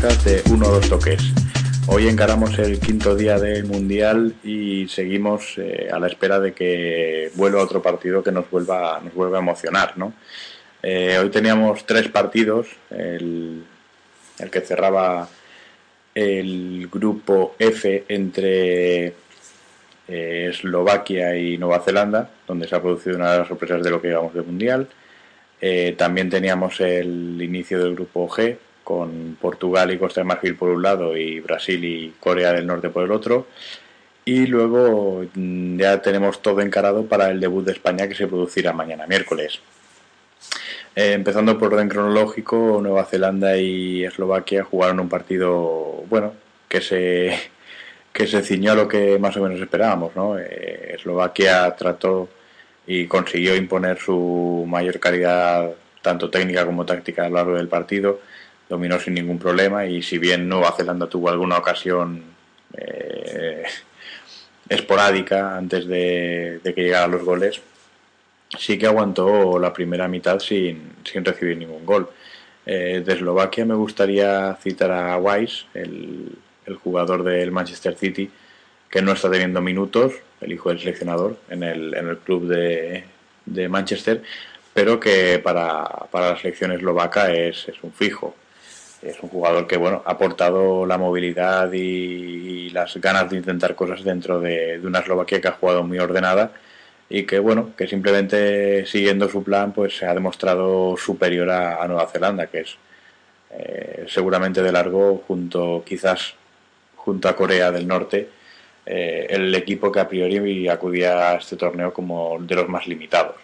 dos toques. Hoy encaramos el quinto día del Mundial y seguimos eh, a la espera de que vuelva otro partido que nos vuelva, nos vuelva a emocionar. ¿no? Eh, hoy teníamos tres partidos, el, el, que cerraba el grupo F entre eh, Eslovaquia y Nueva Zelanda, donde se ha producido una de las sorpresas de lo que llevamos de Mundial. también teníamos el inicio del grupo G, con Portugal y Costa de Marfil por un lado y Brasil y Corea del Norte por el otro. Y luego mm, ya tenemos todo encarado para el debut de España que se producirá mañana miércoles. Eh, empezando por orden cronológico, Nueva Zelanda y Eslovaquia jugaron un partido, bueno, que se, que se ciñó a lo que más o menos esperábamos. ¿no? Eh, Eslovaquia trató y consiguió imponer su mayor calidad, tanto técnica como táctica, a lo largo del partido dominó sin ningún problema y si bien Nueva Zelanda tuvo alguna ocasión eh, esporádica antes de, que llegaran los goles, sí que aguantó la primera mitad sin, recibir ningún gol. Eh, de Eslovaquia me gustaría citar a Weiss, el, jugador del Manchester City, que no está teniendo minutos, el hijo del seleccionador, en el, en el club de, de Manchester, pero que para, para la selección eslovaca es, es un fijo es un jugador que bueno ha aportado la movilidad y, las ganas de intentar cosas dentro de, una Eslovaquia que ha jugado muy ordenada y que bueno que simplemente siguiendo su plan pues se ha demostrado superior a, Nueva Zelanda que es eh, seguramente de largo junto quizás junto a Corea del Norte eh, el equipo que a priori acudía a este torneo como de los más limitados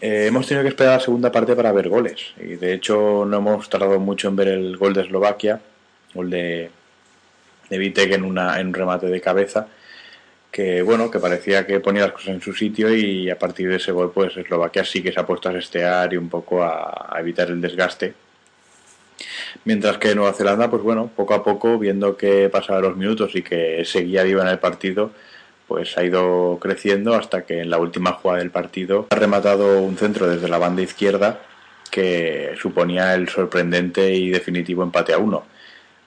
eh, hemos tenido que esperar la segunda parte para ver goles. Y de hecho no hemos tardado mucho en ver el gol de Eslovaquia, gol de, de Vitek en, una, en un remate de cabeza, que bueno, que parecía que ponía las cosas en su sitio y a partir de ese gol pues Eslovaquia sí que se ha puesto a sestear y un poco a, a evitar el desgaste. Mientras que Nueva Zelanda, pues bueno, poco a poco, viendo que pasaban los minutos y que seguía viva en el partido, pues ha ido creciendo hasta que en la última jugada del partido ha rematado un centro desde la banda izquierda que suponía el sorprendente y definitivo empate a uno.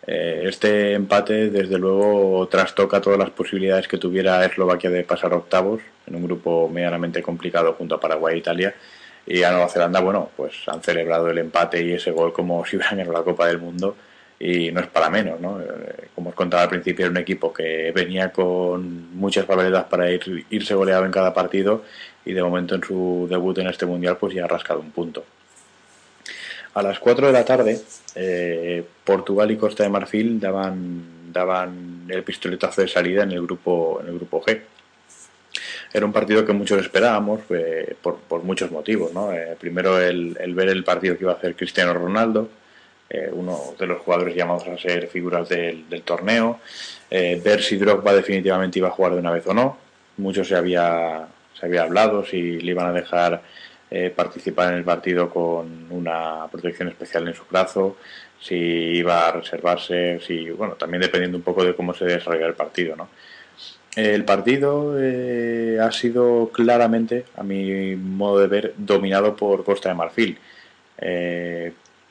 Eh, este empate, desde luego, trastoca todas las posibilidades que tuviera Eslovaquia de pasar octavos en un grupo medianamente complicado junto a Paraguay e Italia. Y a Nueva Zelanda, bueno, pues han celebrado el empate y ese gol como si hubieran ganado la Copa del Mundo y no es para menos, ¿no? Eh, como os contaba al principio, era un equipo que venía con muchas probabilidades para ir, irse goleado en cada partido y de momento en su debut en este mundial pues ya ha rascado un punto. A las 4 de la tarde, eh, Portugal y Costa de Marfil daban, daban el pistoletazo de salida en el grupo, en el grupo G. Era un partido que muchos esperábamos eh, por, por, muchos motivos. ¿no? primero el, el ver el partido que iba a hacer Cristiano Ronaldo, eh, uno de los jugadores llamados a ser figuras del, torneo, eh, ver si Drogba definitivamente iba a jugar de una vez o no. Mucho se había, se había hablado si le iban a dejar eh, participar en el partido con una protección especial en su brazo, si iba a reservarse, si, bueno, también dependiendo un poco de cómo se desarrolla el partido, ¿no? El partido ha sido claramente, a mi modo de ver, dominado por Costa de Marfil.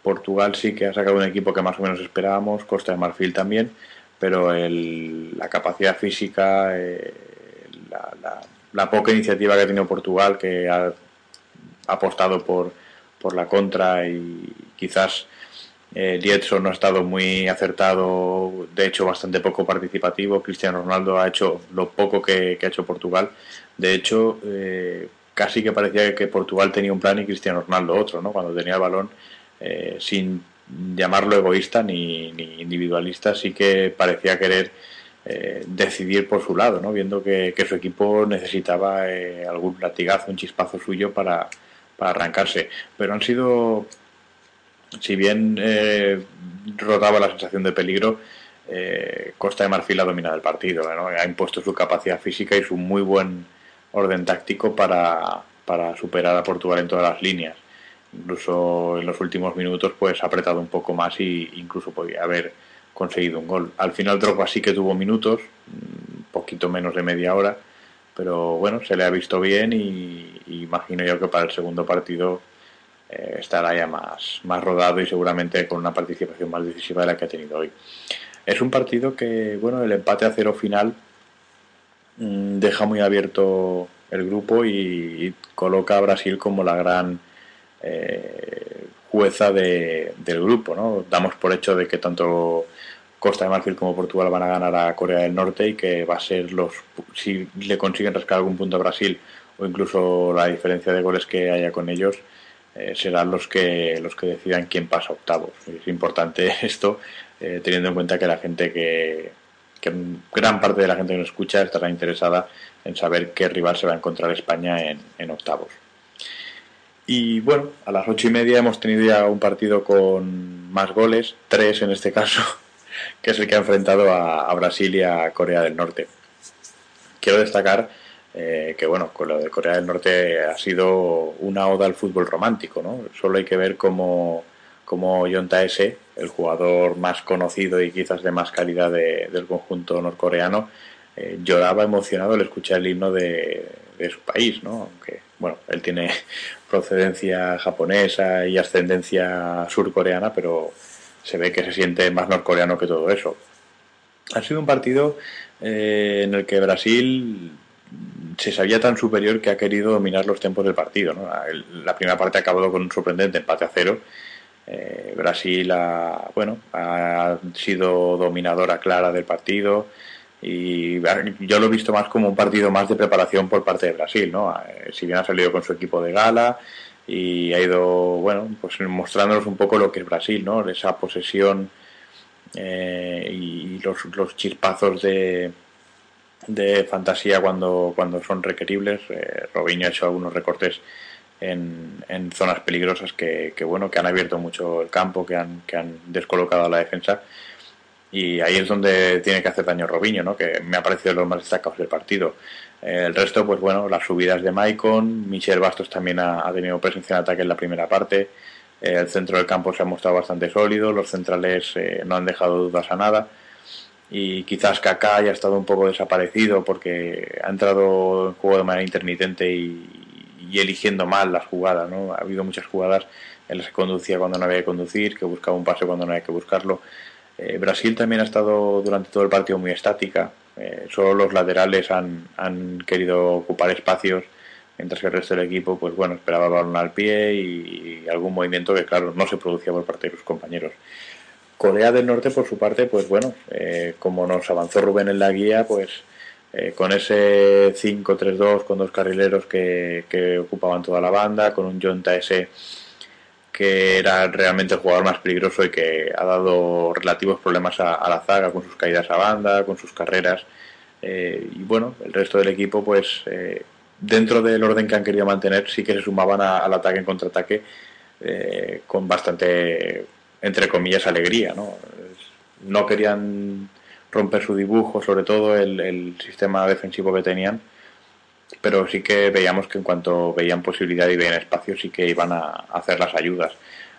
Portugal sí que ha sacado un equipo que más o menos esperábamos, Costa de Marfil también, pero la capacidad física, eh, la, poca iniciativa que ha tenido Portugal, que ha, apostado por, por, la contra y quizás eh, no ha estado muy acertado, de hecho bastante poco participativo, Cristiano Ronaldo ha hecho lo poco que, ha hecho Portugal, de hecho eh, casi que parecía que Portugal tenía un plan y Cristiano Ronaldo otro, ¿no? cuando tenía el balón eh, sin llamarlo egoísta ni, individualista, sí que parecía querer eh, decidir por su lado, ¿no? viendo que, su equipo necesitaba eh, algún latigazo, un chispazo suyo para, arrancarse. Pero han sido, si bien rotaba la sensación de peligro, Costa de Marfil ha dominado el partido, ha impuesto su capacidad física y su muy buen orden táctico para superar a Portugal en todas las líneas incluso en los últimos minutos pues ha apretado un poco más y incluso podía haber conseguido un gol. Al final Drogba sí que tuvo minutos, un poquito menos de media hora, pero bueno, se le ha visto bien y, imagino yo que para el segundo partido eh, estará ya más, más rodado y seguramente con una participación más decisiva de la que ha tenido hoy. Es un partido que, bueno, el empate a cero final mm, deja muy abierto el grupo y, coloca a Brasil como la gran eh, jueza del grupo. ¿no? Damos por hecho de que tanto Costa de Marfil como Portugal van a ganar a Corea del Norte y que va a ser los si le consiguen rascar algún punto a Brasil o incluso la diferencia de goles que haya con ellos eh, serán los que los que decidan quién pasa octavos. Es importante esto, eh, teniendo en cuenta que la gente que, gran parte de la gente que nos escucha estará interesada en saber qué rival se va a encontrar España en, octavos. Y bueno, a las ocho y media hemos tenido ya un partido con más goles, tres en este caso, que es el que ha enfrentado a Brasil y a Corea del Norte. Quiero destacar eh, que bueno, con lo de Corea del Norte ha sido una oda al fútbol romántico, ¿no? Solo hay que ver cómo, cómo John el jugador más conocido y quizás de más calidad del conjunto norcoreano, eh, lloraba emocionado al escuchar el himno de, su país, ¿no? Aunque, bueno, él tiene procedencia japonesa y ascendencia surcoreana, pero se ve que se siente más norcoreano que todo eso. Ha sido un partido eh, en el que Brasil se sabía tan superior que ha querido dominar los tiempos del partido. La primera parte ha acabado con un sorprendente empate a cero. Eh, Brasil ha, bueno, ha sido dominadora clara del partido y yo lo he visto más como un partido más de preparación por parte de Brasil. ¿no? Eh, si bien ha salido con su equipo de gala y ha ido bueno, pues mostrándonos un poco lo que es Brasil, ¿no? esa posesión eh, y los, los chispazos de de fantasía cuando, cuando son requeribles. Eh, Robinho ha hecho algunos recortes en, en zonas peligrosas que, bueno que han abierto mucho el campo, que han, que han descolocado a la defensa. Y ahí es donde tiene que hacer daño Robinho, ¿no? que me ha parecido los más destacados del partido. Eh, el resto, pues bueno, las subidas de Maicon, Michel Bastos también ha, tenido presencia en ataque en la primera parte. Eh, el centro del campo se ha mostrado bastante sólido, los centrales no han dejado dudas a nada y quizás Kaká haya estado un poco desaparecido porque ha entrado en juego de manera intermitente y, eligiendo mal las jugadas. ¿no? Ha habido muchas jugadas en las que conducía cuando no había que conducir, que buscaba un pase cuando no había que buscarlo. Eh, Brasil también ha estado durante todo el partido muy estática. Eh, solo los laterales han, querido ocupar espacios, mientras que el resto del equipo, pues bueno, esperaba balón al pie y, algún movimiento que, claro, no se producía por parte de sus compañeros. Corea del Norte, por su parte, pues bueno, eh, como nos avanzó Rubén en la guía, pues con ese 5-3-2 con dos carrileros que, ocupaban toda la banda, con un John Taese que era realmente el jugador más peligroso y que ha dado relativos problemas a, la zaga con sus caídas a banda, con sus carreras. Eh, y bueno, el resto del equipo, pues dentro del orden que han querido mantener, sí que se sumaban al ataque en contraataque con bastante entre comillas, alegría, ¿no? No querían romper su dibujo, sobre todo el, sistema defensivo que tenían, pero sí que veíamos que en cuanto veían posibilidad y veían espacio, sí que iban a hacer las ayudas.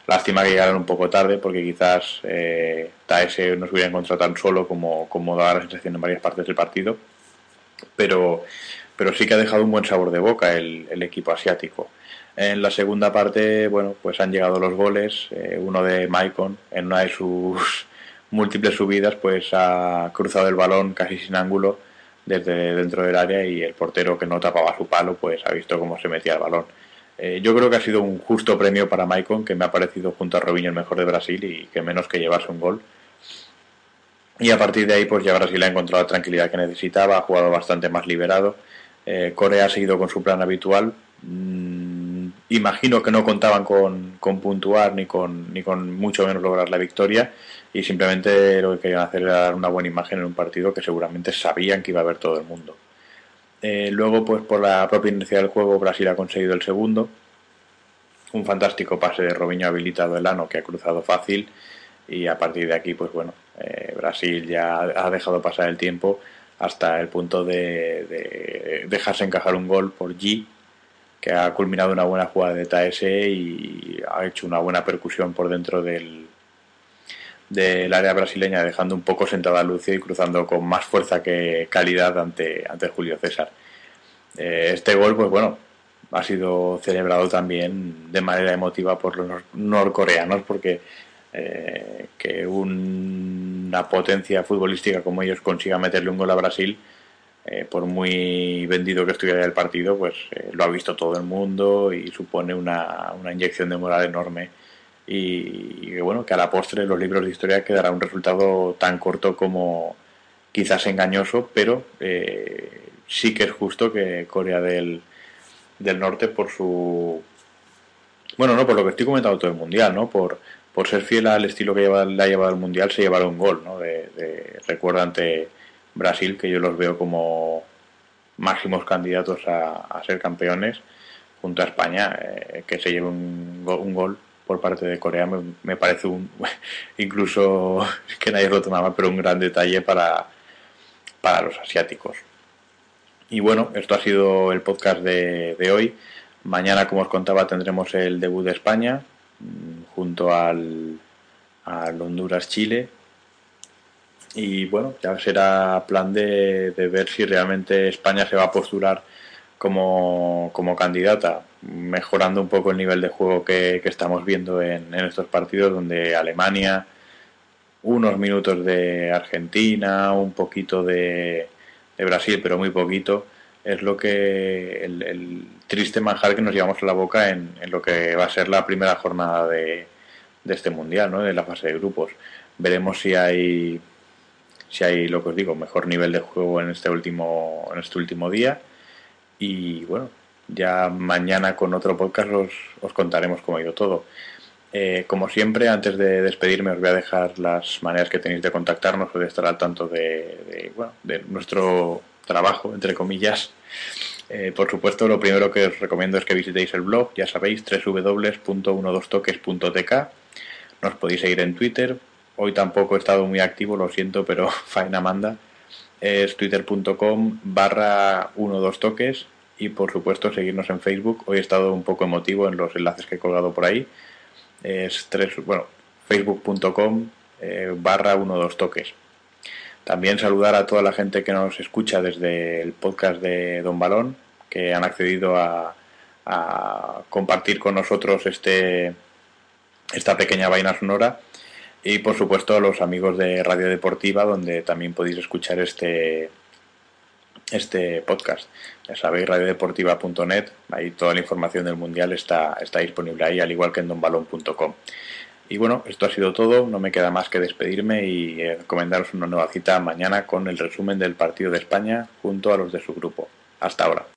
Lástima que llegaron un poco tarde, porque quizás eh, Taese no se hubiera encontrado tan solo como, como daba la sensación en varias partes del partido, pero, pero sí que ha dejado un buen sabor de boca el, equipo asiático. En la segunda parte, bueno, pues han llegado los goles. Eh, uno de Maicon, en una de sus múltiples subidas, pues ha cruzado el balón casi sin ángulo desde dentro del área y el portero que no tapaba su palo, pues ha visto cómo se metía el balón. Eh, yo creo que ha sido un justo premio para Maicon, que me ha parecido junto a Robinho el mejor de Brasil y que menos que llevarse un gol. Y a partir de ahí, pues ya Brasil ha encontrado la tranquilidad que necesitaba, ha jugado bastante más liberado. Eh, Corea ha seguido con su plan habitual. Mm, imagino que no contaban con, con, puntuar ni con, ni con mucho menos lograr la victoria y simplemente lo que querían hacer era dar una buena imagen en un partido que seguramente sabían que iba a ver todo el mundo. Eh, luego, pues por la propia inercia del juego, Brasil ha conseguido el segundo. Un fantástico pase de Robinho habilitado el ano que ha cruzado fácil y a partir de aquí, pues bueno, eh, Brasil ya ha dejado pasar el tiempo hasta el punto de, de dejarse encajar un gol por G que ha culminado una buena jugada de Taese y ha hecho una buena percusión por dentro del, del área brasileña, dejando un poco sentada a Lucio y cruzando con más fuerza que calidad ante, ante Julio César. Eh, este gol, pues bueno, ha sido celebrado también de manera emotiva por los norcoreanos porque eh, que una potencia futbolística como ellos consiga meterle un gol a Brasil, eh, por muy vendido que estuviera el partido, pues eh, lo ha visto todo el mundo y supone una, una inyección de moral enorme. Y, bueno, que a la postre los libros de historia quedará un resultado tan corto como quizás engañoso, pero sí que es justo que Corea del, del Norte por su... Bueno, no, por lo que estoy comentando todo el Mundial, ¿no? Por, por ser fiel al estilo que lleva, le ha llevado el Mundial, se llevará un gol, ¿no? De, de, recuerda ante Brasil, que yo los veo como máximos candidatos a, ser campeones, junto a España, eh, que se lleve un, gol por parte de Corea, me, parece un, incluso que nadie lo tomaba, pero un gran detalle para, para los asiáticos. Y bueno, esto ha sido el podcast de, hoy. Mañana, como os contaba, tendremos el debut de España mm, junto al, al Honduras-Chile. Y bueno, ya será plan de, de, ver si realmente España se va a postular como, como candidata, mejorando un poco el nivel de juego que, que estamos viendo en, en, estos partidos, donde Alemania, unos minutos de Argentina, un poquito de, de Brasil, pero muy poquito, es lo que el, el, triste manjar que nos llevamos a la boca en, en, lo que va a ser la primera jornada de, de este mundial, ¿no? de la fase de grupos. Veremos si hay si hay lo que os digo mejor nivel de juego en este último en este último día y bueno ya mañana con otro podcast os, os contaremos cómo ha ido todo. Eh, como siempre, antes de despedirme, os voy a dejar las maneras que tenéis de contactarnos o de estar al tanto de, bueno, de nuestro trabajo, entre comillas. Eh, por supuesto, lo primero que os recomiendo es que visitéis el blog, ya sabéis, www.12toques.tk. Nos podéis seguir en Twitter. Hoy tampoco he estado muy activo, lo siento, pero faena manda. Es twitter.com barra 12 toques y por supuesto seguirnos en Facebook. Hoy he estado un poco emotivo en los enlaces que he colgado por ahí es tres, bueno, facebook.com eh, barra 12 toques. También saludar a toda la gente que nos escucha desde el podcast de Don Balón, que han accedido a, a compartir con nosotros este, esta pequeña vaina sonora. Y por supuesto los amigos de Radio Deportiva, donde también podéis escuchar este, este podcast. Ya sabéis, radiodeportiva.net, ahí toda la información del Mundial está, está disponible ahí, al igual que en donbalón.com. Y bueno, esto ha sido todo, no me queda más que despedirme y eh, recomendaros una nueva cita mañana con el resumen del partido de España junto a los de su grupo. Hasta ahora.